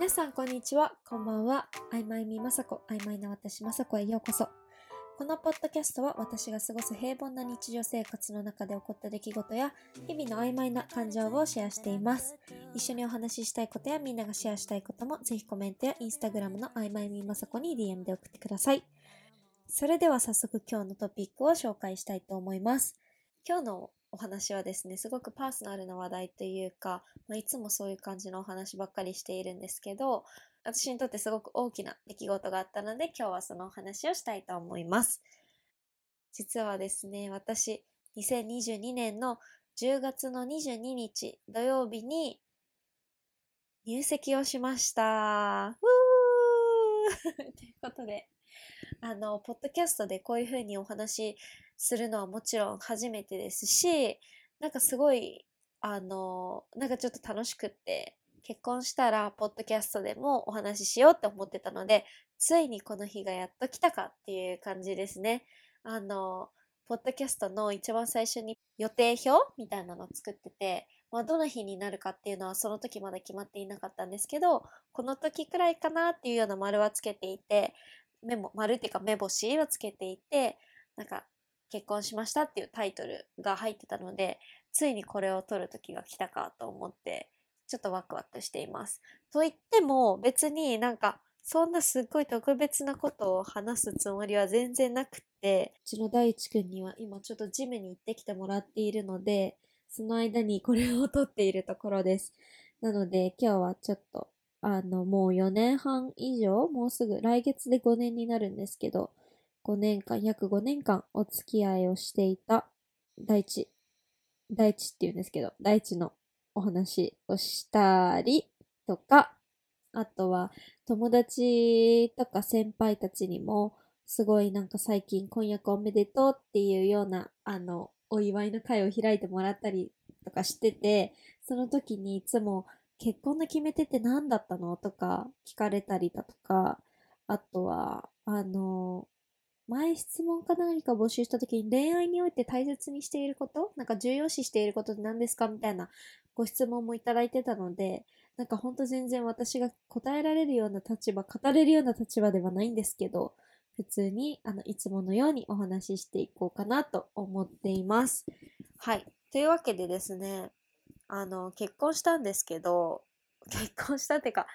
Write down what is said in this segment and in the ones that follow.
皆さんこんにちは、こんばんは。曖昧みまさこ、曖昧な私まさこへようこそ。このポッドキャストは私が過ごす平凡な日常生活の中で起こった出来事や日々の曖昧な感情をシェアしています。一緒にお話ししたいことやみんながシェアしたいこともぜひコメントやインスタグラムの曖昧みまさこに DM で送ってください。それでは早速今日のトピックを紹介したいと思います。今日のお話はですね、すごくパーソナルな話題というか、まあ、いつもそういう感じのお話ばっかりしているんですけど、私にとってすごく大きな出来事があったので、今日はそのお話をしたいと思います。実はですね、私、2022年の10月の22日土曜日に入籍をしました。うー ということで、あの、ポッドキャストでこういう風にお話するのはもちろん初めてですし、なんかすごい、あの、なんかちょっと楽しくって、結婚したら、ポッドキャストでもお話ししようって思ってたので、ついにこの日がやっと来たかっていう感じですね。あの、ポッドキャストの一番最初に予定表みたいなのを作ってて、まあ、どの日になるかっていうのはその時まだ決まっていなかったんですけど、この時くらいかなっていうような丸はつけていて、メモ、丸っていうか目星をつけていて、なんか、結婚しましたっていうタイトルが入ってたので、ついにこれを取る時が来たかと思って、ちょっとワクワクしています。と言っても、別になんか、そんなすっごい特別なことを話すつもりは全然なくって、うちの大地くんには今ちょっとジムに行ってきてもらっているので、その間にこれを撮っているところです。なので今日はちょっと、あの、もう4年半以上、もうすぐ来月で5年になるんですけど、5年間、約5年間お付き合いをしていた大地、大地って言うんですけど、大地のお話をしたりとか、あとは友達とか先輩たちにも、すごいなんか最近婚約おめでとうっていうような、あの、お祝いの会を開いてもらったりとかしてて、その時にいつも結婚の決め手って何だったのとか聞かれたりだとか、あとは、あの、前質問か何か募集した時に恋愛において大切にしていることなんか重要視していることって何ですかみたいなご質問もいただいてたので、なんかほんと全然私が答えられるような立場、語れるような立場ではないんですけど、普通に、あの、いつものようにお話ししていこうかなと思っています。はい。というわけでですね、あの、結婚したんですけど、結婚したっていうか、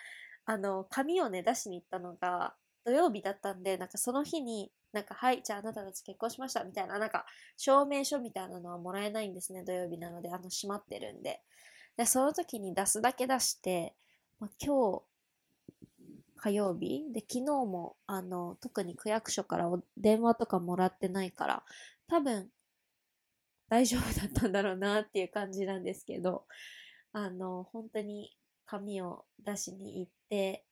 あの、紙をね、出しに行ったのが土曜日だったんで、なんかその日に、なんか、はい、じゃああなたたち結婚しました、みたいな、なんか、証明書みたいなのはもらえないんですね、土曜日なので、あの、閉まってるんで。で、その時に出すだけ出して、まあ、今日、火曜日？で、昨日も、あの、特に区役所から電話とかもらってないから、多分、大丈夫だったんだろうなっていう感じなんですけど、あの、本当に紙を出しに行って、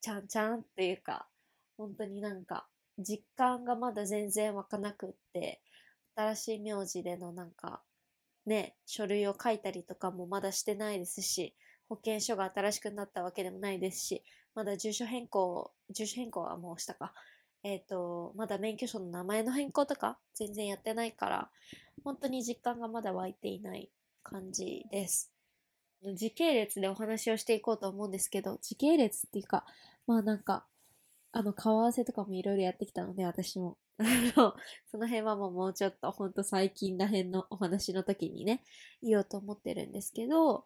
ちゃんちゃんっていうか、本当になんか、実感がまだ全然湧かなくって、新しい名字でのなんか、ね、書類を書いたりとかもまだしてないですし、保険証が新しくなったわけでもないですし、まだ住所変更、住所変更はもうしたか。えっ、と、まだ免許証の名前の変更とか全然やってないから、本当に実感がまだ湧いていない感じです。時系列でお話をしていこうと思うんですけど、時系列っていうか、まあなんか、あの、顔合わせとかもいろいろやってきたので、私も。あの、その辺はもうもうちょっと、ほんと最近ら辺のお話の時にね、言おうと思ってるんですけど、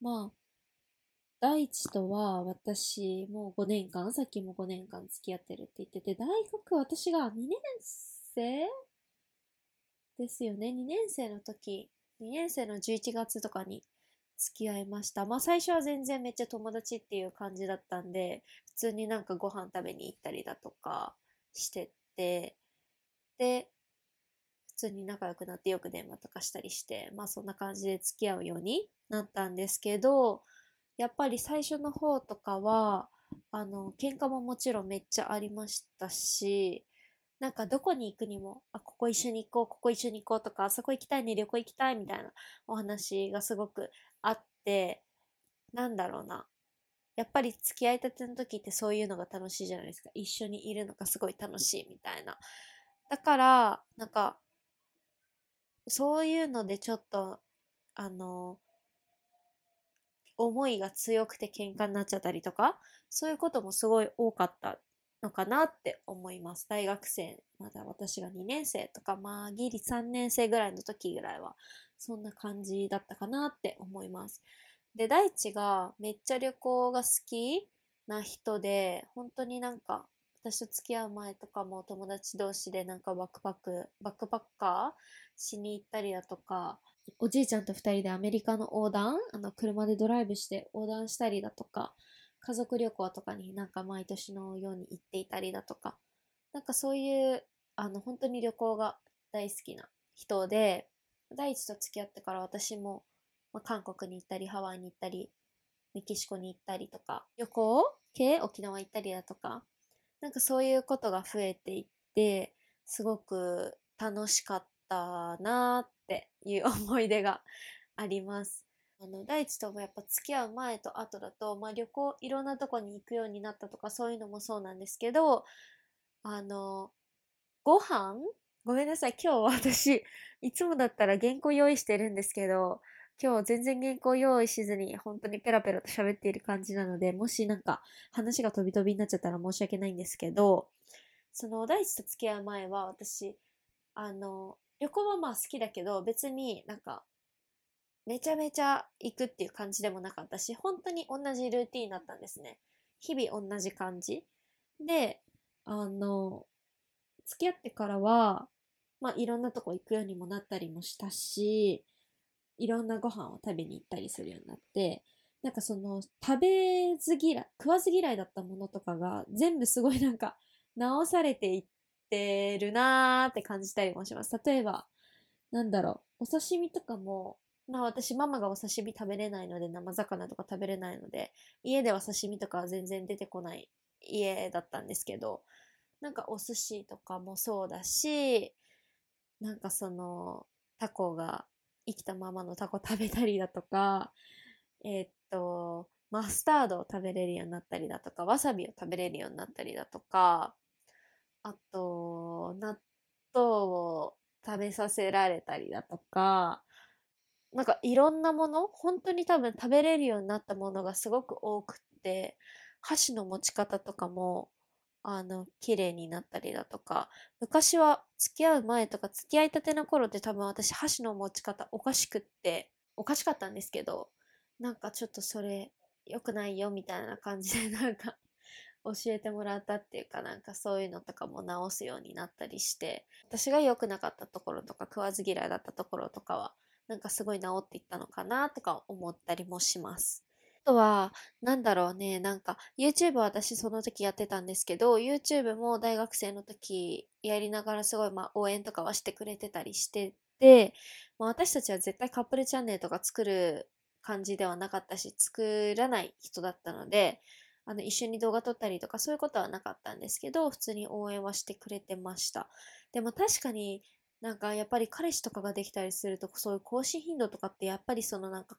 まあ、大地とは私もう5年間、さっきも5年間付き合ってるって言ってて、大学私が2年生？ですよね。2年生の時、2年生の11月とかに付き合いました。まあ最初は全然めっちゃ友達っていう感じだったんで、普通になんかご飯食べに行ったりだとかしてて、で、普通に仲良くなってよく電話とかしたりして、まあそんな感じで付き合うようになったんですけど、やっぱり最初の方とかは、あの、喧嘩ももちろんめっちゃありましたし、なんかどこに行くにも、あ、ここ一緒に行こう、ここ一緒に行こうとか、あそこ行きたいね、旅行行きたいみたいなお話がすごくあって、なんだろうな。やっぱり付き合いたての時ってそういうのが楽しいじゃないですか。一緒にいるのがすごい楽しいみたいな。だから、なんか、そういうのでちょっと、あの、思いが強くて喧嘩になっちゃったりとか、そういうこともすごい多かったのかなって思います。大学生、まだ私が2年生とか、まあ、ギリ3年生ぐらいの時ぐらいは、そんな感じだったかなって思います。で、大地がめっちゃ旅行が好きな人で、本当になんか、私と付き合う前とかも友達同士でなんかバックパック、バックパッカーしに行ったりだとか、おじいちゃんと二人でアメリカの横断、あの、車でドライブして横断したりだとか、家族旅行とかになんか毎年のように行っていたりだとか、なんかそういう、あの、本当に旅行が大好きな人で、第一と付き合ってから私も、まあ、韓国に行ったり、ハワイに行ったり、メキシコに行ったりとか、旅行系沖縄行ったりだとか、なんかそういうことが増えていって、すごく楽しかったなーっていう思い出があります。あの、第一ともやっぱ付き合う前と後だと、まあ旅行いろんなとこに行くようになったとかそういうのもそうなんですけど、あの、ご飯？ごめんなさい。今日 私、いつもだったら原稿用意してるんですけど、今日全然原稿用意しずに本当にペラペラと喋っている感じなので、もしなんか話が飛び飛びになっちゃったら申し訳ないんですけど、その第一と付き合う前は私、あの、旅行はまあ好きだけど、別になんかめちゃめちゃ行くっていう感じでもなかったし、本当に同じルーティーンだったんですね。日々同じ感じ。で、あの、付き合ってからは、まあいろんなとこ行くようにもなったりもしたし、いろんなご飯を食べに行ったりするようになって、なんかその食べず嫌い、食わず嫌いだったものとかが全部すごいなんか直されていってるなーって感じたりもします。例えば、なんだろう、お刺身とかもまあ私ママがお刺身食べれないので生魚とか食べれないので家では刺身とかは全然出てこない家だったんですけどなんかお寿司とかもそうだしなんかそのタコが生きたままのタコ食べたりだとかえー、っとマスタードを食べれるようになったりだとかわさびを食べれるようになったりだとかあと納豆を食べさせられたりだとかなんかいろんなもの、本当に多分食べれるようになったものがすごく多くって、箸の持ち方とかも、あの、綺麗になったりだとか、昔は付き合う前とか付き合いたての頃って多分私箸の持ち方おかしくって、おかしかったんですけど、なんかちょっとそれ良くないよみたいな感じで なんか教えてもらったっていうかなんかそういうのとかも直すようになったりして私が良くなかったところとか食わず嫌いだったところとかはなんかすごい治っていったのかなとか思ったりもします。あとは、なんだろうね、なんか YouTube 私その時やってたんですけど、YouTube も大学生の時やりながらすごいまあ応援とかはしてくれてたりしてて、まあ、私たちは絶対カップルチャンネルとか作る感じではなかったし、作らない人だったので、あの、一緒に動画撮ったりとかそういうことはなかったんですけど、普通に応援はしてくれてました。でも確かになんかやっぱり彼氏とかができたりするとそういう更新頻度とかってやっぱりそのなんか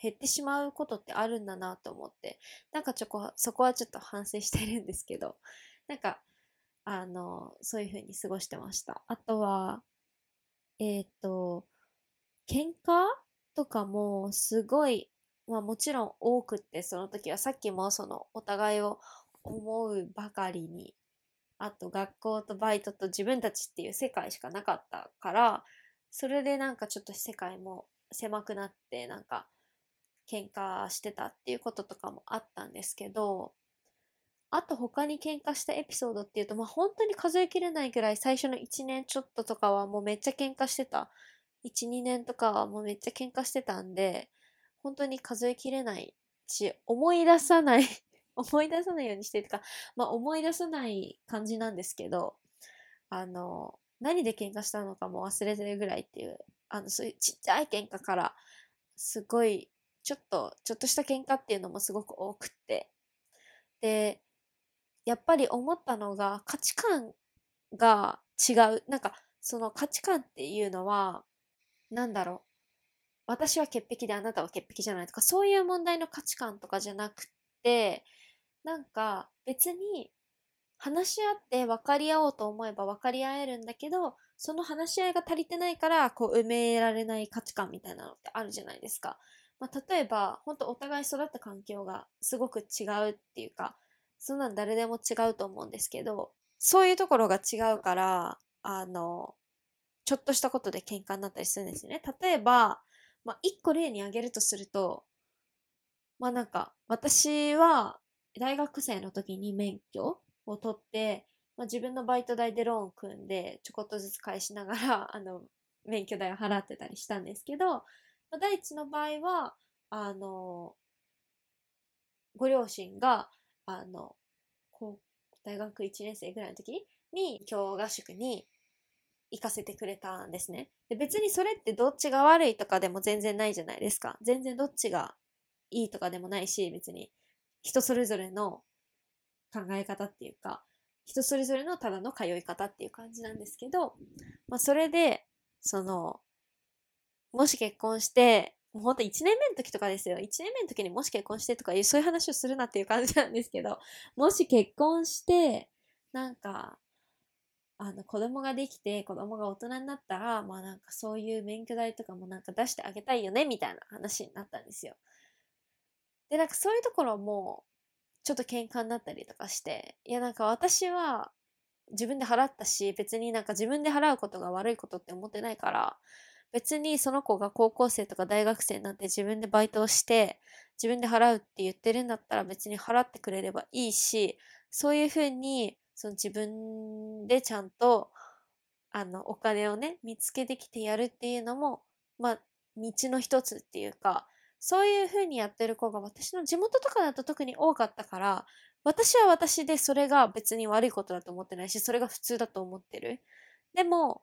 減ってしまうことってあるんだなと思ってなんかちょこそこはちょっと反省してるんですけどなんかあのそういう風に過ごしてました。あとはえっ、ー、と喧嘩とかもすごいまあもちろん多くってその時はさっきもそのお互いを思うばかりにあと学校とバイトと自分たちっていう世界しかなかったから、それでなんかちょっと世界も狭くなってなんか喧嘩してたっていうこととかもあったんですけど、あと他に喧嘩したエピソードっていうと、まあ本当に数えきれないぐらい最初の1年ちょっととかはもうめっちゃ喧嘩してた。1、2年とかはもうめっちゃ喧嘩してたんで、本当に数えきれないし、思い出さない思い出さないようにしてるか、まあ思い出さない感じなんですけど、あの、何で喧嘩したのかも忘れてるぐらいっていう、あの、そういうちっちゃい喧嘩から、すごい、ちょっと、ちょっとした喧嘩っていうのもすごく多くって。で、やっぱり思ったのが価値観が違う。なんか、その価値観っていうのは、なんだろう。私は潔癖であなたは潔癖じゃないとか、そういう問題の価値観とかじゃなくて、なんか別に話し合って分かり合おうと思えば分かり合えるんだけど、その話し合いが足りてないから、こう埋められない価値観みたいなのってあるじゃないですか。まあ、例えば、本当お互い育った環境がすごく違うっていうか、そんなん誰でも違うと思うんですけど、そういうところが違うから、あの、ちょっとしたことで喧嘩になったりするんですよね。例えば、まあ、一個例に挙げるとすると、まあなんか、私は大学生の時に免許を取って、まあ、自分のバイト代でローン組んで、ちょこっとずつ返しながら、あの、免許代を払ってたりしたんですけど、まあ、第一の場合は、あの、ご両親が、あの、こう、大学1年生ぐらいの時に、今日合宿に行かせてくれたんですね。で別にそれってどっちが悪いとかでも全然ないじゃないですか。全然どっちがいいとかでもないし、別に人それぞれの考え方っていうか、人それぞれのただの通い方っていう感じなんですけど、まあそれで、その、もし結婚して、もうほんと1年目の時とかですよ。1年目の時にもし結婚してとかいう、そういう話をするなっていう感じなんですけど、もし結婚して、なんか、あの、子供ができて、子供が大人になったら、まあなんかそういう免許代とかもなんか出してあげたいよね、みたいな話になったんですよ。で、なんかそういうところも、ちょっと喧嘩になったりとかして、いやなんか私は自分で払ったし、別になんか自分で払うことが悪いことって思ってないから、別にその子が高校生とか大学生になって自分でバイトをして、自分で払うって言ってるんだったら別に払ってくれればいいし、そういうふうに、その自分でちゃんと、あの、お金をね、見つけてきてやるっていうのも、まあ、道の一つっていうか、そういう風にやってる子が私の地元とかだと特に多かったから、私は私でそれが別に悪いことだと思ってないし、それが普通だと思ってる。でも、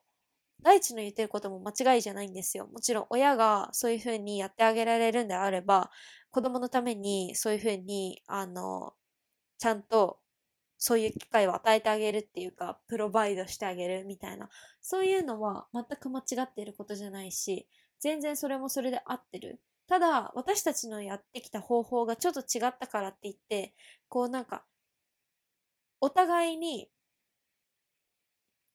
大地の言ってることも間違いじゃないんですよ。もちろん親がそういう風にやってあげられるんであれば、子供のためにそういう風に、あの、ちゃんとそういう機会を与えてあげるっていうか、プロバイドしてあげるみたいな、そういうのは全く間違っていることじゃないし、全然それもそれで合ってる。ただ、私たちのやってきた方法がちょっと違ったからって言って、こうなんか、お互いに、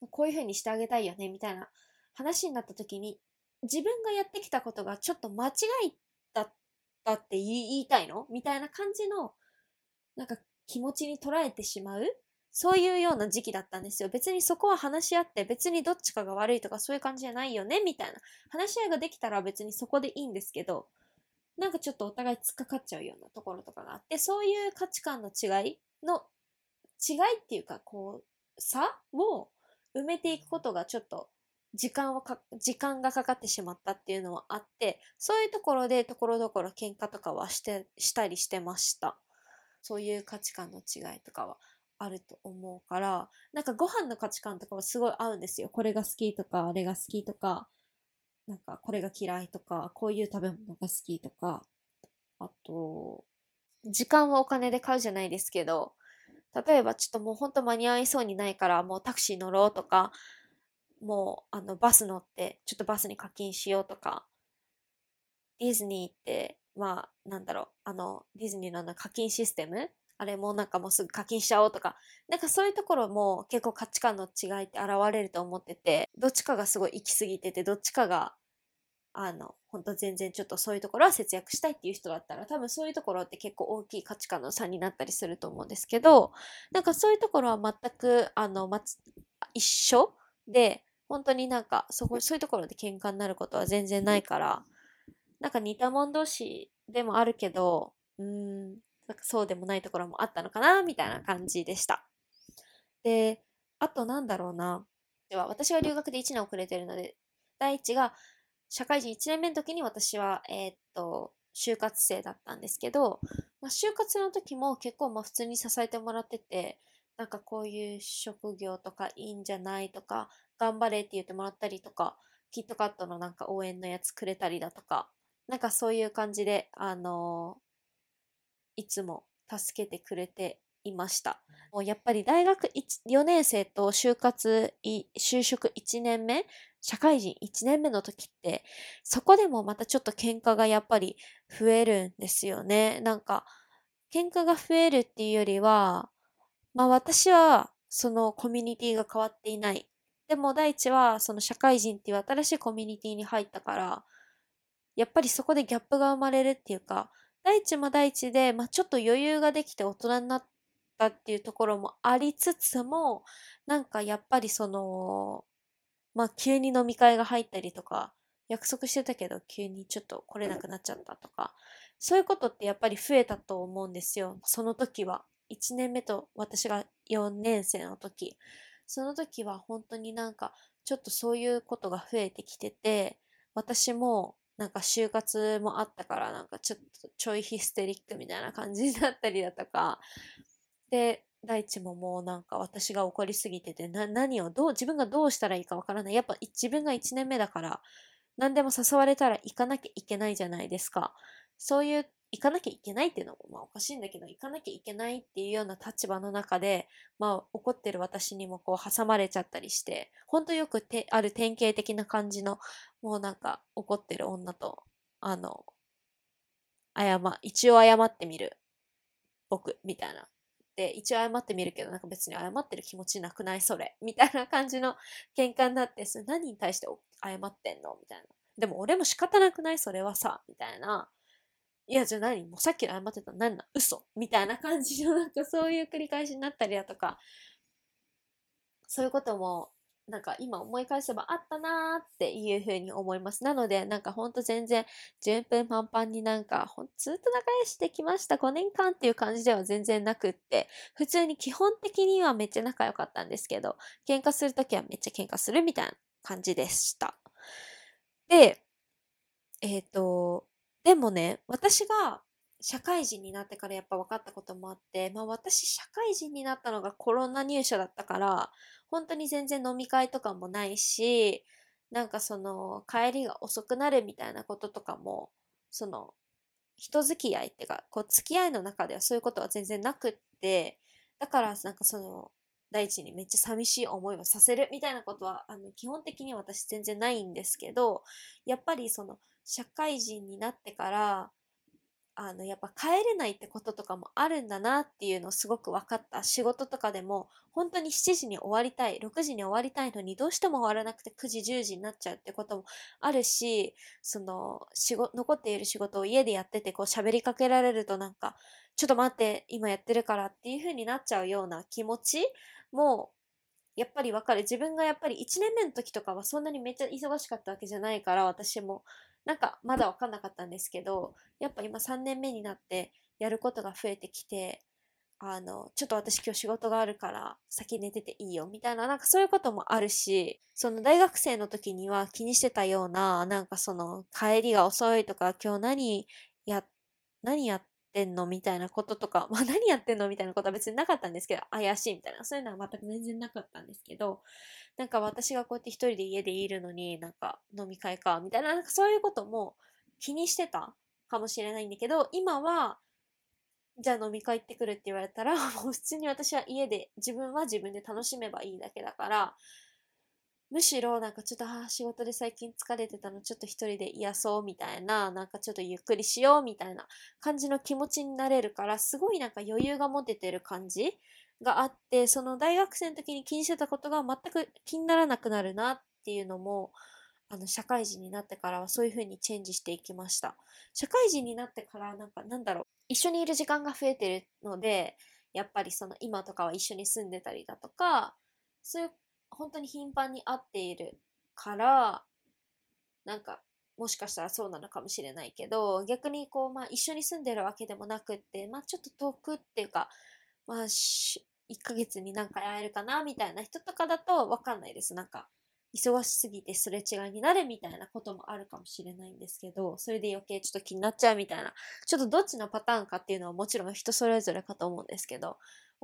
こういう風にしてあげたいよね、みたいな話になった時に、自分がやってきたことがちょっと間違いだったって言いたいの？みたいな感じの、なんか気持ちに捉えてしまう？そういうような時期だったんですよ。別にそこは話し合って、別にどっちかが悪いとかそういう感じじゃないよね、みたいな。話し合いができたら別にそこでいいんですけど、なんかちょっとお互い突っかかっちゃうようなところとかがあって、そういう価値観の違いの、違いっていうか、こう、差を埋めていくことがちょっと時間をか、時間がかかってしまったっていうのはあって、そういうところでところどころ喧嘩とかはして、したりしてました。そういう価値観の違いとかはあると思うから、なんかご飯の価値観とかはすごい合うんですよ。これが好きとか、あれが好きとか、なんかこれが嫌いとか、こういう食べ物が好きとか、あと、時間はお金で買うじゃないですけど、例えばちょっともうほんと間に合いそうにないからもうタクシー乗ろうとか、もうあのバス乗ってちょっとバスに課金しようとか、ディズニーって、まあなんだろう、あのディズニーの課金システムあれもなんかもうすぐ課金しちゃおうとか、なんかそういうところも結構価値観の違いって現れると思ってて、どっちかがすごい行き過ぎてて、どっちかが、あの、本当全然ちょっとそういうところは節約したいっていう人だったら、多分そういうところって結構大きい価値観の差になったりすると思うんですけど、なんかそういうところは全く、あの、ま、一緒で、本当になんか、そこ、そういうところで喧嘩になることは全然ないから、なんか似た者同士でもあるけど、うん、なんかそうでもないところもあったのかな、みたいな感じでした。で、あとなんだろうな。では、私は留学で1年遅れてるので、第一が、社会人1年目の時に私は、えー、っと、就活生だったんですけど、まあ、就活の時も結構まあ普通に支えてもらってて、なんかこういう職業とかいいんじゃないとか、頑張れって言ってもらったりとか、キットカットのなんか応援のやつくれたりだとか、なんかそういう感じで、あのいつも助けてくれていました。もうやっぱり大学4年生と就活、就職1年目、社会人1年目の時って、そこでもまたちょっと喧嘩がやっぱり増えるんですよね。なんか、喧嘩が増えるっていうよりは、まあ私はそのコミュニティが変わっていない。でも大地はその社会人っていう新しいコミュニティに入ったから、やっぱりそこでギャップが生まれるっていうか、大地も大地で、まあ、ちょっと余裕ができて大人になったっていうところもありつつも、なんかやっぱりその、まあ、急に飲み会が入ったりとか、約束してたけど急にちょっと来れなくなっちゃったとか、そういうことってやっぱり増えたと思うんですよ。その時は。1年目と私が4年生の時。その時は本当になんかちょっとそういうことが増えてきてて、私もなんか就活もあったからなんかちょっとちょいヒステリックみたいな感じになったりだとか、で、大地ももうなんか私が怒りすぎてて、な、何をどう、自分がどうしたらいいかわからない。やっぱ自分が1年目だから、何でも誘われたら行かなきゃいけないじゃないですか。そういう行かなきゃいけないっていうのもまあおかしいんだけど、行かなきゃいけないっていうような立場の中で、まあ怒ってる私にもこう挟まれちゃったりして、ほんとよくてある典型的な感じの、もうなんか怒ってる女と、あの、謝、一応謝ってみる僕みたいな。で、一応謝ってみるけど、なんか別に謝ってる気持ちなくないそれ。みたいな感じの喧嘩になって、それ何に対して謝ってんの？みたいな。でも俺も仕方なくない？それはさ。みたいな。いや、じゃあ何？もうさっきの謝ってた？何な嘘？みたいな感じのなんかそういう繰り返しになったりだとか、そういうこともなんか今思い返せばあったなーっていうふうに思います。なので、なんかほんと全然順風満帆になんかほんずっと仲良してきました。5年間っていう感じでは全然なくって、普通に基本的にはめっちゃ仲良かったんですけど、喧嘩するときはめっちゃ喧嘩するみたいな感じでした。で、えっ、ー、と、でもね、私が社会人になってからやっぱ分かったこともあって、まあ私社会人になったのがコロナ入社だったから、本当に全然飲み会とかもないし、なんかその帰りが遅くなるみたいなこととかも、その人付き合いっていうか、こう付き合いの中ではそういうことは全然なくって、だからなんかその大地にめっちゃ寂しい思いをさせるみたいなことは、あの基本的に私全然ないんですけど、やっぱりその社会人になってから、あの、やっぱ帰れないってこととかもあるんだなっていうのをすごく分かった。仕事とかでも、本当に7時に終わりたい、6時に終わりたいのに、どうしても終わらなくて9時、10時になっちゃうってこともあるし、その、仕事、残っている仕事を家でやってて、こう喋りかけられるとなんか、ちょっと待って、今やってるからっていう風になっちゃうような気持ちも、やっぱりわかる。自分がやっぱり1年目の時とかはそんなにめっちゃ忙しかったわけじゃないから、私も。なんかまだわかんなかったんですけど、やっぱ今3年目になってやることが増えてきて、あの、ちょっと私今日仕事があるから先寝てていいよみたいな、なんかそういうこともあるし、その大学生の時には気にしてたような、なんかその帰りが遅いとか今日何や、何やってんの？みたいなこととか、まあ何やってんの？みたいなことは別になかったんですけど、怪しいみたいな、そういうのは全く全然なかったんですけど、なんか私がこうやって一人で家でいるのになんか飲み会か、みたいな、なんかそういうことも気にしてたかもしれないんだけど、今は、じゃあ飲み会行ってくるって言われたら、もう普通に私は家で、自分は自分で楽しめばいいだけだから、むしろなんかちょっと、あ仕事で最近疲れてたのちょっと一人で癒そうみたいな、なんかちょっとゆっくりしようみたいな感じの気持ちになれるから、すごいなんか余裕が持ててる感じがあって、その大学生の時に気にしてたことが全く気にならなくなるなっていうのも、あの、社会人になってからはそういう風にチェンジしていきました。社会人になってからなんかなんだろう、一緒にいる時間が増えてるので、やっぱりその今とかは一緒に住んでたりだとか、そういう本当に頻繁に会っているから、なんかもしかしたらそうなのかもしれないけど、逆にこう、まあ一緒に住んでるわけでもなくって、まあちょっと遠くっていうか、まあ1ヶ月に何回会えるかなみたいな人とかだとわかんないです。なんか、忙しすぎてすれ違いになるみたいなこともあるかもしれないんですけど、それで余計ちょっと気になっちゃうみたいな、ちょっとどっちのパターンかっていうのはもちろん人それぞれかと思うんですけど、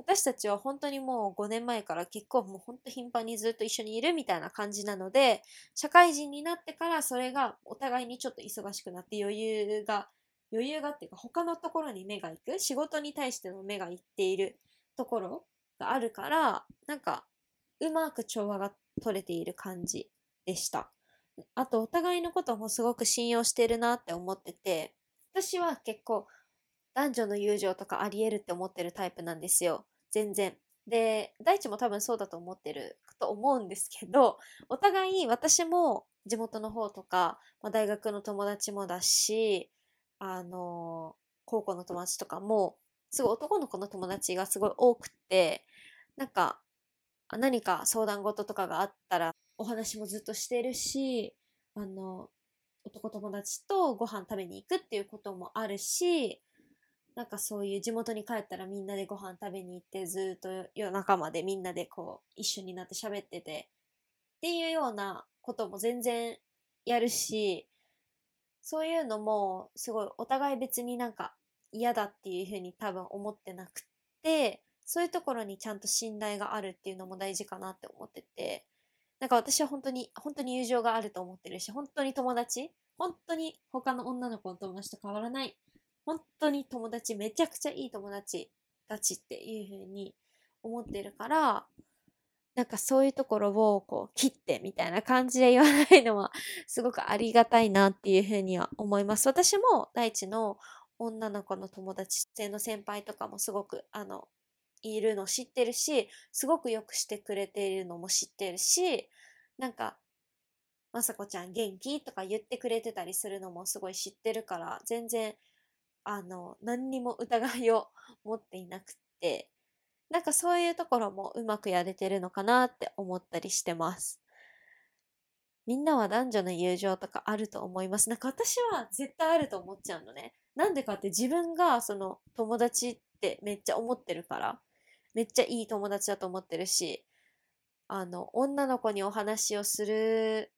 私たちは本当にもう5年前から結構もう本当頻繁にずっと一緒にいるみたいな感じなので、社会人になってからそれがお互いにちょっと忙しくなって余裕が、余裕がっていうか他のところに目が行く、仕事に対しての目が行っているところがあるから、なんか、うまく調和が取れている感じでした。あと、お互いのこともすごく信用してるなって思ってて、私は結構、男女の友情とかあり得るって思ってるタイプなんですよ。全然。で、大地も多分そうだと思ってると思うんですけど、お互い私も地元の方とか、まあ、大学の友達もだし、あの、高校の友達とかも、すごい男の子の友達がすごい多くて、なんか、何か相談事とかがあったらお話もずっとしてるし、あの、男友達とご飯食べに行くっていうこともあるし、なんかそういう地元に帰ったらみんなでご飯食べに行ってずっと夜中までみんなでこう一緒になって喋っててっていうようなことも全然やるし、そういうのもすごいお互い別になんか嫌だっていうふうに多分思ってなくて、そういうところにちゃんと信頼があるっていうのも大事かなって思ってて、なんか私は本当に、本当に友情があると思ってるし、本当に友達本当に他の女の子の友達と変わらない。本当に友達、めちゃくちゃいい友達たちっていう風に思ってるから、なんかそういうところをこう切ってみたいな感じで言わないのは すごくありがたいなっていうふうには思います。私も大地の女の子の友達性の先輩とかもすごくあのいるの知ってるし、すごくよくしてくれているのも知ってるし、なんか、まさこちゃん元気？とか言ってくれてたりするのもすごい知ってるから、全然、あの、何にも疑いを持っていなくて、なんかそういうところもうまくやれてるのかなって思ったりしてます。みんなは男女の友情とかあると思います。なんか私は絶対あると思っちゃうのね。なんでかって自分がその友達ってめっちゃ思ってるから。めっちゃいい友達だと思ってるし、あの、女の子にお話をする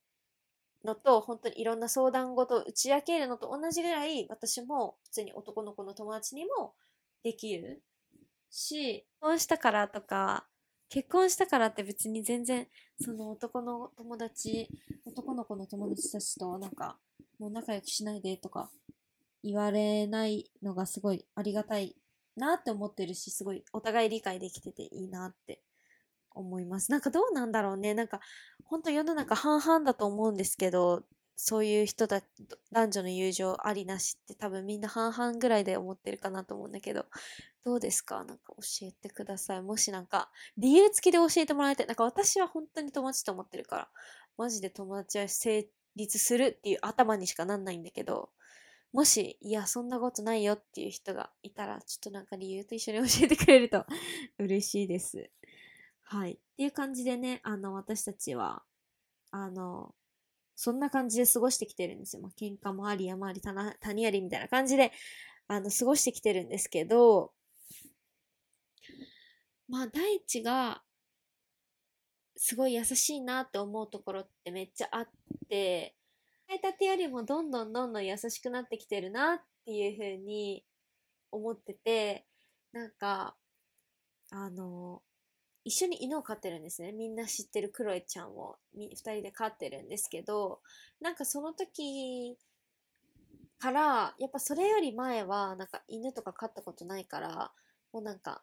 のと、本当にいろんな相談事を打ち明けるのと同じぐらい、私も普通に男の子の友達にもできるし、結婚したからとか、結婚したからって別に全然、その男の友達、男の子の友達たちとなんか、もう仲良くしないでとか言われないのがすごいありがたいなって思ってるし、すごいお互い理解できてていいなって思います。なんかどうなんだろうね。なんか、本当世の中半々だと思うんですけど、そういう人だ、男女の友情ありなしって多分みんな半々ぐらいで思ってるかなと思うんだけど、どうですか？なんか教えてください。もしなんか、理由付きで教えてもらいたい。なんか私は本当に友達と思ってるから、マジで友達は成立するっていう頭にしかなんないんだけど、もし、いや、そんなことないよっていう人がいたら、ちょっとなんか理由と一緒に教えてくれると嬉しいです。はい。っていう感じでね、あの、私たちは、あの、そんな感じで過ごしてきてるんですよ。まあ、喧嘩もあり、山あり、谷ありみたいな感じで、あの、過ごしてきてるんですけど、まあ、大地が、すごい優しいなって思うところってめっちゃあって、えたてよりもどんどんどんどん優しくなってきてるなっていうふうに思ってて、なんか、あの、一緒に犬を飼ってるんですね。みんな知ってるクロエちゃんを二人で飼ってるんですけど、なんかその時から、やっぱそれより前は、なんか犬とか飼ったことないから、もうなんか、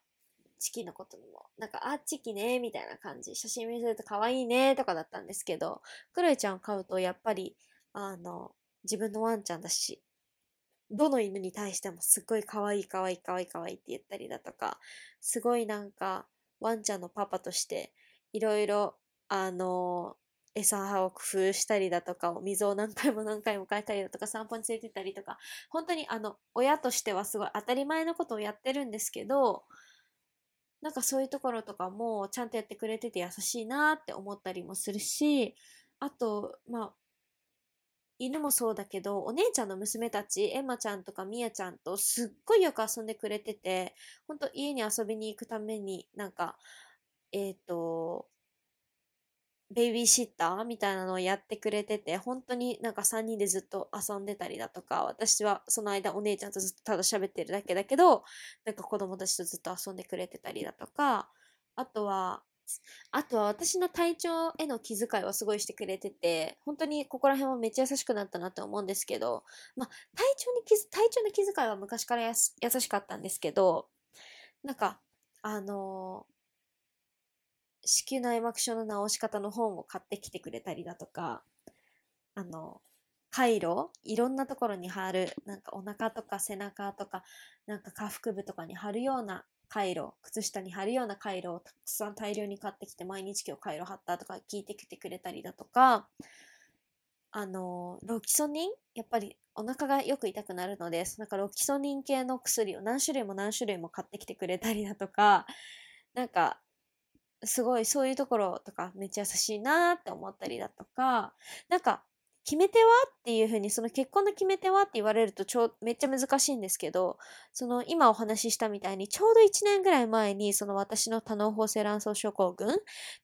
チキのことも、なんか、あ、チキね、みたいな感じ。写真見せると可愛いね、とかだったんですけど、クロエちゃんを飼うと、やっぱり、あの、自分のワンちゃんだし、どの犬に対してもすっごい可愛い可愛い可愛い可愛いって言ったりだとか、すごいなんか、ワンちゃんのパパとして、いろいろ、あの、餌を工夫したりだとか、お水を何回も何回も変えたりだとか、散歩に連れてったりとか、本当にあの、親としてはすごい当たり前のことをやってるんですけど、なんかそういうところとかもちゃんとやってくれてて優しいなって思ったりもするし、あと、まあ、犬もそうだけど、お姉ちゃんの娘たち、エマちゃんとかミヤちゃんとすっごいよく遊んでくれてて、ほんと家に遊びに行くために、なんか、えっ、ー、と、ベイビーシッターみたいなのをやってくれてて、本当になんか3人でずっと遊んでたりだとか、私はその間お姉ちゃんとずっとただ喋ってるだけだけど、なんか子供たちとずっと遊んでくれてたりだとか、あとは、あとは私の体調への気遣いはすごいしてくれてて、本当にここら辺はめっちゃ優しくなったなって思うんですけど、まあ、体調に気、体調の気遣いは昔からや優しかったんですけど、なんか、あのー、子宮内膜症の治し方の本を買ってきてくれたりだとか、あの、回路いろんなところに貼る、なんかお腹とか背中とか、なんか下腹部とかに貼るような回路、靴下に貼るような回路をたくさん大量に買ってきて毎日今日回路貼ったとか聞いてきてくれたりだとか、あの、ロキソニンやっぱりお腹がよく痛くなるので、なんかロキソニン系の薬を何種類も何種類も買ってきてくれたりだとか、なんか、すごいそういうところとかめっちゃ優しいなって思ったりだとか、なんか、決め手は？っていうふうに、その結婚の決め手は？って言われるとちょ、めっちゃ難しいんですけど、その今お話ししたみたいに、ちょうど1年ぐらい前に、その私の多脳包性卵巣症候群っ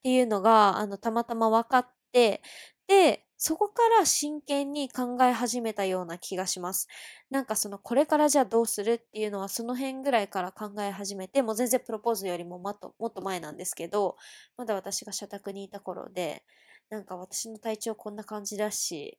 ていうのが、あの、たまたま分かって、で、そこから真剣に考え始めたような気がします。なんかそのこれからじゃあどうするっていうのはその辺ぐらいから考え始めて、もう全然プロポーズよりももっともっと前なんですけど、まだ私が社宅にいた頃で、なんか私の体調こんな感じだし、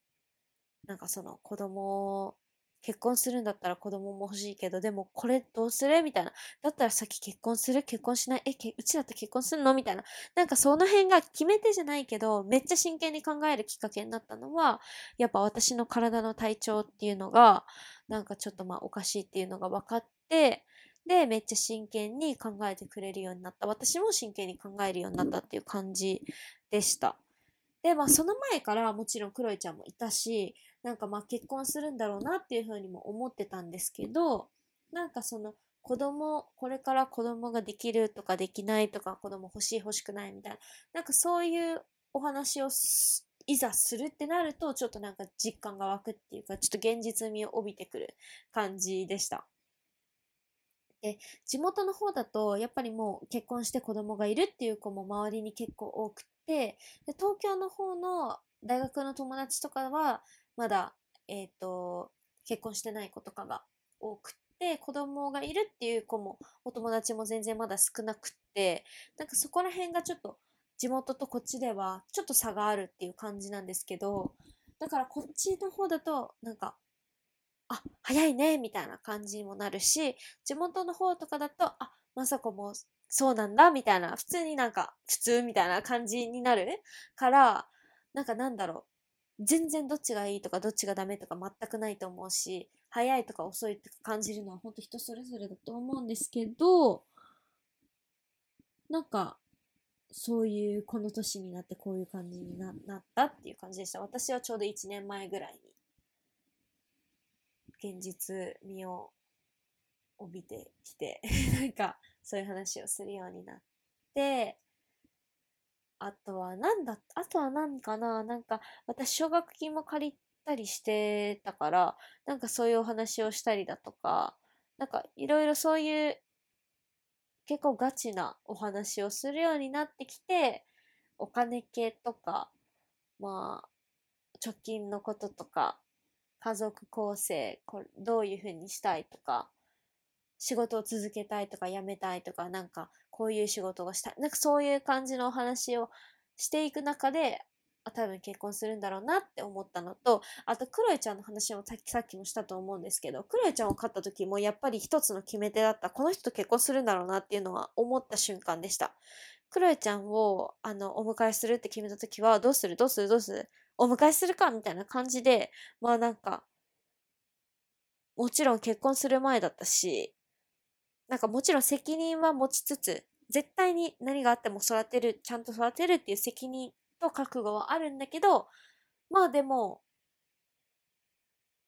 なんかその子供結婚するんだったら子供も欲しいけど、でもこれどうする？みたいな。だったら先結婚する？結婚しない？えけ、うちだって結婚するの？みたいな。なんかその辺が決め手じゃないけど、めっちゃ真剣に考えるきっかけになったのは、やっぱ私の体の体調っていうのが、なんかちょっとまあおかしいっていうのが分かって、で、めっちゃ真剣に考えてくれるようになった。私も真剣に考えるようになったっていう感じでした。で、まあその前からもちろんクロエちゃんもいたし、なんかまあ結婚するんだろうなっていうふうにも思ってたんですけど、なんかその子供、これから子供ができるとかできないとか子供欲しい欲しくないみたいな、なんかそういうお話をいざするってなると、ちょっとなんか実感が湧くっていうか、ちょっと現実味を帯びてくる感じでした。で、地元の方だと、やっぱりもう結婚して子供がいるっていう子も周りに結構多くて、で東京の方の大学の友達とかは、まだ、えっ、ー、と、結婚してない子とかが多くて、子供がいるっていう子も、お友達も全然まだ少なくって、なんかそこら辺がちょっと、地元とこっちではちょっと差があるっていう感じなんですけど、だからこっちの方だと、なんか、あ、早いね、みたいな感じにもなるし、地元の方とかだと、あ、まさこもそうなんだ、みたいな、普通になんか、普通みたいな感じになるから、なんかなんだろう、全然どっちがいいとかどっちがダメとか全くないと思うし、早いとか遅いとか感じるのは本当人それぞれだと思うんですけど、なんか、そういうこの年になってこういう感じになったっていう感じでした。私はちょうど1年前ぐらいに現実味を帯びてきて なんかそういう話をするようになって、あとは、なんだ、あとは何かな？なんか、私、奨学金も借りたりしてたから、なんかそういうお話をしたりだとか、なんかいろいろそういう結構ガチなお話をするようになってきて、お金系とか、まあ、貯金のこととか、家族構成、これどういうふうにしたいとか、仕事を続けたいとか辞めたいとか、なんかこういう仕事がしたい。なんかそういう感じのお話をしていく中で、あ、多分結婚するんだろうなって思ったのと、あと、クロエちゃんの話もさっきさっきもしたと思うんですけど、クロエちゃんを飼った時もやっぱり一つの決め手だった。この人と結婚するんだろうなっていうのは思った瞬間でした。クロエちゃんを、あの、お迎えするって決めた時は、どうする？どうする？どうする？お迎えするかみたいな感じで、まあなんか、もちろん結婚する前だったし、なんかもちろん責任は持ちつつ、絶対に何があっても育てる、ちゃんと育てるっていう責任と覚悟はあるんだけど、まあでも、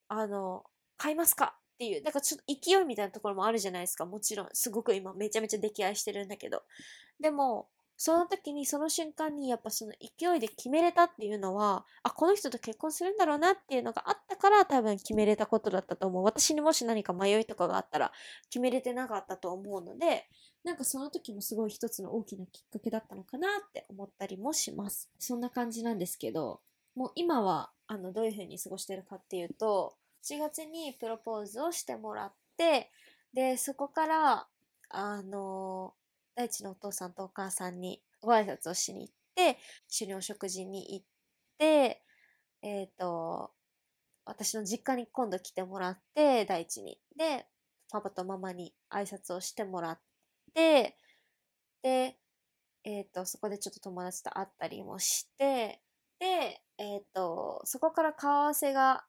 あの、買いますかっていう、なんかちょっと勢いみたいなところもあるじゃないですか。もちろん、すごく今めちゃめちゃ溺愛してるんだけど。でも、その時に、その瞬間にやっぱその勢いで決めれたっていうのは、あ、この人と結婚するんだろうなっていうのがあったから多分決めれたことだったと思う。私にもし何か迷いとかがあったら決めれてなかったと思うので、なんかその時もすごい一つの大きなきっかけだったのかなって思ったりもします。そんな感じなんですけど、もう今は、あの、どういう風に過ごしてるかっていうと、7月にプロポーズをしてもらって、で、そこから、あの大地のお父さんとお母さんにご挨拶をしに行って、一緒にお食事に行って、えっ、ー、と、私の実家に今度来てもらって、大地に。で、パパとママに挨拶をしてもらって、で、えっ、ー、と、そこでちょっと友達と会ったりもして、で、えっ、ー、と、そこから顔合わせが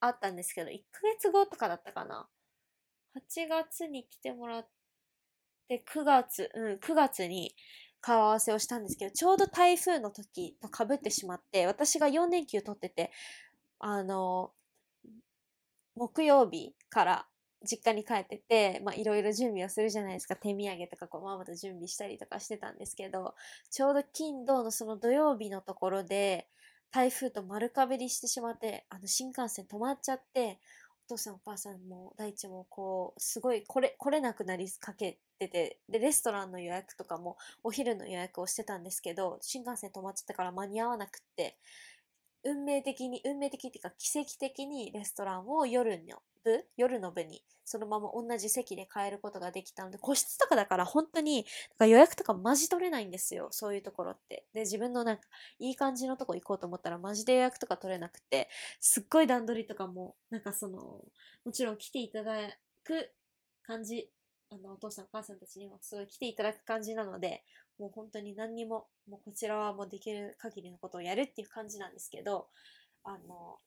あったんですけど、1ヶ月後とかだったかな。8月に来てもらっで、9月、うん、9月に顔合わせをしたんですけど、ちょうど台風の時と被ってしまって、私が4連休取ってて、あの、木曜日から実家に帰ってて、まあ、いろいろ準備をするじゃないですか。手土産とか、こう、ママと準備したりとかしてたんですけど、ちょうど金、土のその土曜日のところで、台風と丸かぶりしてしまって、あの、新幹線止まっちゃって、お父さんお母さんも大地もこう、すごい来れ、来れなくなりかけてて、で、レストランの予約とかもお昼の予約をしてたんですけど、新幹線止まっちゃったから間に合わなくって、運命的に、運命的っていうか奇跡的にレストランを夜の部、夜の部にそのまま同じ席で買えることができたので、個室とかだから本当に、予約とかマジ取れないんですよ。そういうところって。で、自分のなんか、いい感じのとこ行こうと思ったらマジで予約とか取れなくて、すっごい段取りとかも、なんかその、もちろん来ていただく感じ、あの、お父さんお母さんたちにもすごい来ていただく感じなので、もう本当に何にも、もうこちらはもうできる限りのことをやるっていう感じなんですけど、あの、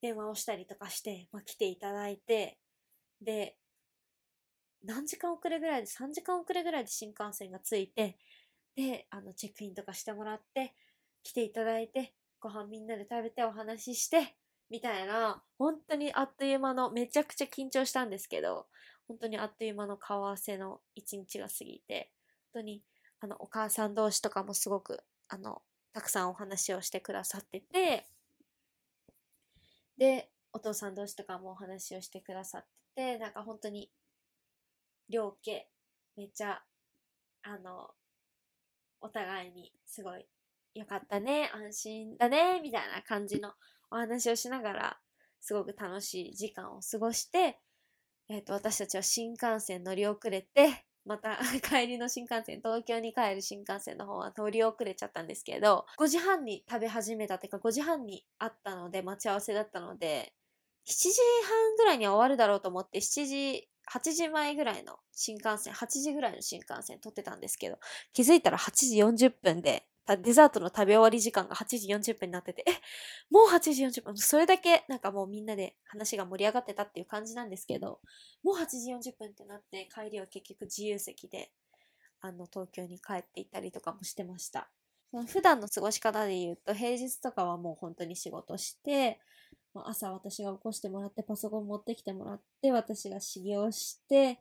電話をしたりとかして、まあ、来ていただいて、で、何時間遅れぐらいで、3時間遅れぐらいで新幹線が着いて、で、あの、チェックインとかしてもらって、来ていただいて、ご飯みんなで食べてお話しして、みたいな、本当にあっという間の、めちゃくちゃ緊張したんですけど、本当にあっという間の顔合わせの一日が過ぎて、当に、あの、お母さん同士とかもすごく、あの、たくさんお話をしてくださってて、で、お父さん同士とかもお話をしてくださってて、なんか本当に、両家、めっちゃ、あの、お互いにすごい良かったね、安心だね、みたいな感じのお話をしながら、すごく楽しい時間を過ごして、えっ、ー、と、私たちは新幹線乗り遅れて、また 帰りの新幹線、東京に帰る新幹線の方は通り遅れちゃったんですけど、5時半に食べ始めたっていうか5時半にあったので、待ち合わせだったので、7時半ぐらいには終わるだろうと思って、7時、8時前ぐらいの新幹線、8時ぐらいの新幹線撮ってたんですけど、気づいたら8時40分で、デザートの食べ終わり時間が8時40分になってて、え、もう8時40分、それだけなんかもうみんなで話が盛り上がってたっていう感じなんですけど、もう8時40分ってなって帰りは結局自由席で、あの、東京に帰っていったりとかもしてました。普段の過ごし方で言うと、平日とかはもう本当に仕事して、朝私が起こしてもらってパソコン持ってきてもらって、私が修行して、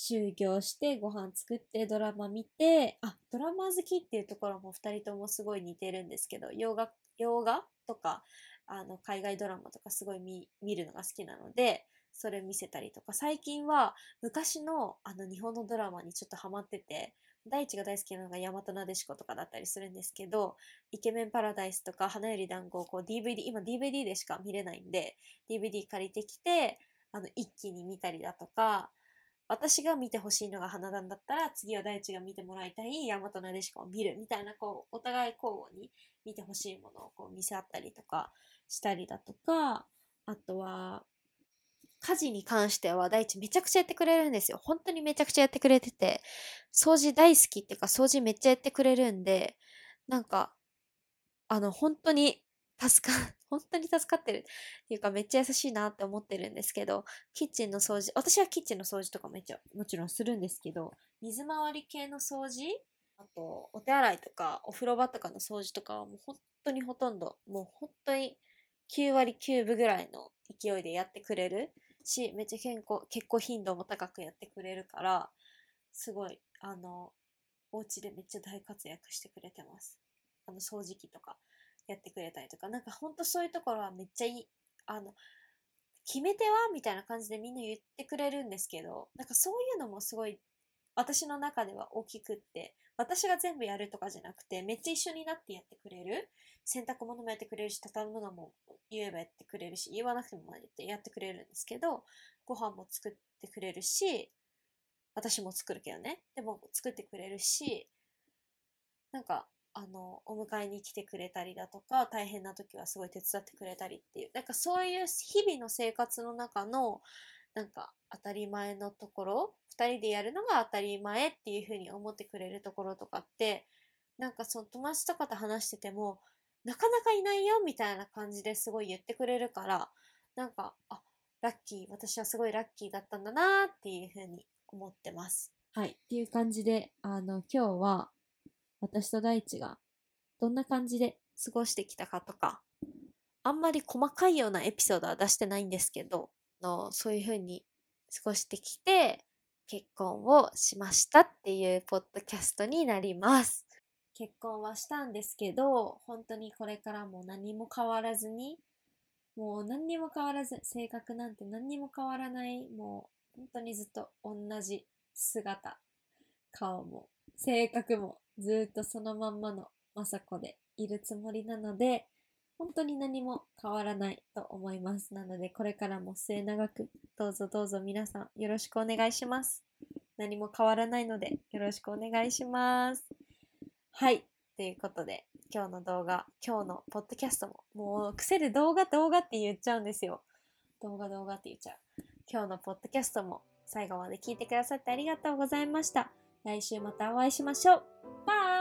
就業してご飯作ってドラマ見て、あ、ドラマ好きっていうところも二人ともすごい似てるんですけど、洋画、洋画とか、あの、海外ドラマとかすごい見、見るのが好きなので、それ見せたりとか、最近は昔のあの日本のドラマにちょっとハマってて、大地が大好きなのが大和なでしことかだったりするんですけど、イケメンパラダイスとか花より団子をこう DVD、今 DVD でしか見れないんで、DVD 借りてきて、あの、一気に見たりだとか、私が見てほしいのが花壇だったら、次は大地が見てもらいたい大和なでしこを見るみたいな、こう、お互い交互に見てほしいものをこう見せ合ったりとかしたりだとか、あとは、家事に関しては大地めちゃくちゃやってくれるんですよ。本当にめちゃくちゃやってくれてて、掃除大好きっていうか掃除めっちゃやってくれるんで、なんか、あの、本当に助か、本当に助かってるっていうかめっちゃ優しいなって思ってるんですけど、キッチンの掃除、私はキッチンの掃除とかめっちゃもちろんするんですけど、水回り系の掃除あと、お手洗いとか、お風呂場とかの掃除とかはもう本当にほとんど、もう本当に9割9分ぐらいの勢いでやってくれるし、めっちゃ健康、結構頻度も高くやってくれるから、すごい、あの、お家でめっちゃ大活躍してくれてます。あの、掃除機とか。やってくれたりとか、なんかほんとそういうところはめっちゃいい、あの、決め手はみたいな感じでみんな言ってくれるんですけど、なんかそういうのもすごい私の中では大きくって、私が全部やるとかじゃなくて、めっちゃ一緒になってやってくれる。洗濯物もやってくれるし、畳むのも言えばやってくれるし、言わなくてもやってくれるんですけど、ご飯も作ってくれるし、私も作るけどね。でも作ってくれるし、なんかあの、お迎えに来てくれたりだとか、大変な時はすごい手伝ってくれたりっていう、なんかそういう日々の生活の中の、なんか当たり前のところ、二人でやるのが当たり前っていうふうに思ってくれるところとかって、なんかその友達とかと話してても、なかなかいないよみたいな感じですごい言ってくれるから、なんか、あ、ラッキー、私はすごいラッキーだったんだなっていうふうに思ってます。はい。っていう感じで、あの、今日は、私と大地がどんな感じで過ごしてきたかとか、あんまり細かいようなエピソードは出してないんですけど、のそういう風に過ごしてきて、結婚をしましたっていうポッドキャストになります。結婚はしたんですけど、本当にこれからも何も変わらずに、もう何にも変わらず、性格なんて何にも変わらない、もう本当にずっと同じ姿、顔も、性格もずっとそのまんまの雅子でいるつもりなので、本当に何も変わらないと思います。なので、これからも末永く、どうぞどうぞ皆さんよろしくお願いします。何も変わらないので、よろしくお願いします。はい。ということで、今日の動画、今日のポッドキャストも、もう癖で動画動画って言っちゃうんですよ。動画動画って言っちゃう。今日のポッドキャストも最後まで聞いてくださってありがとうございました。来週またお会いしましょう。バイ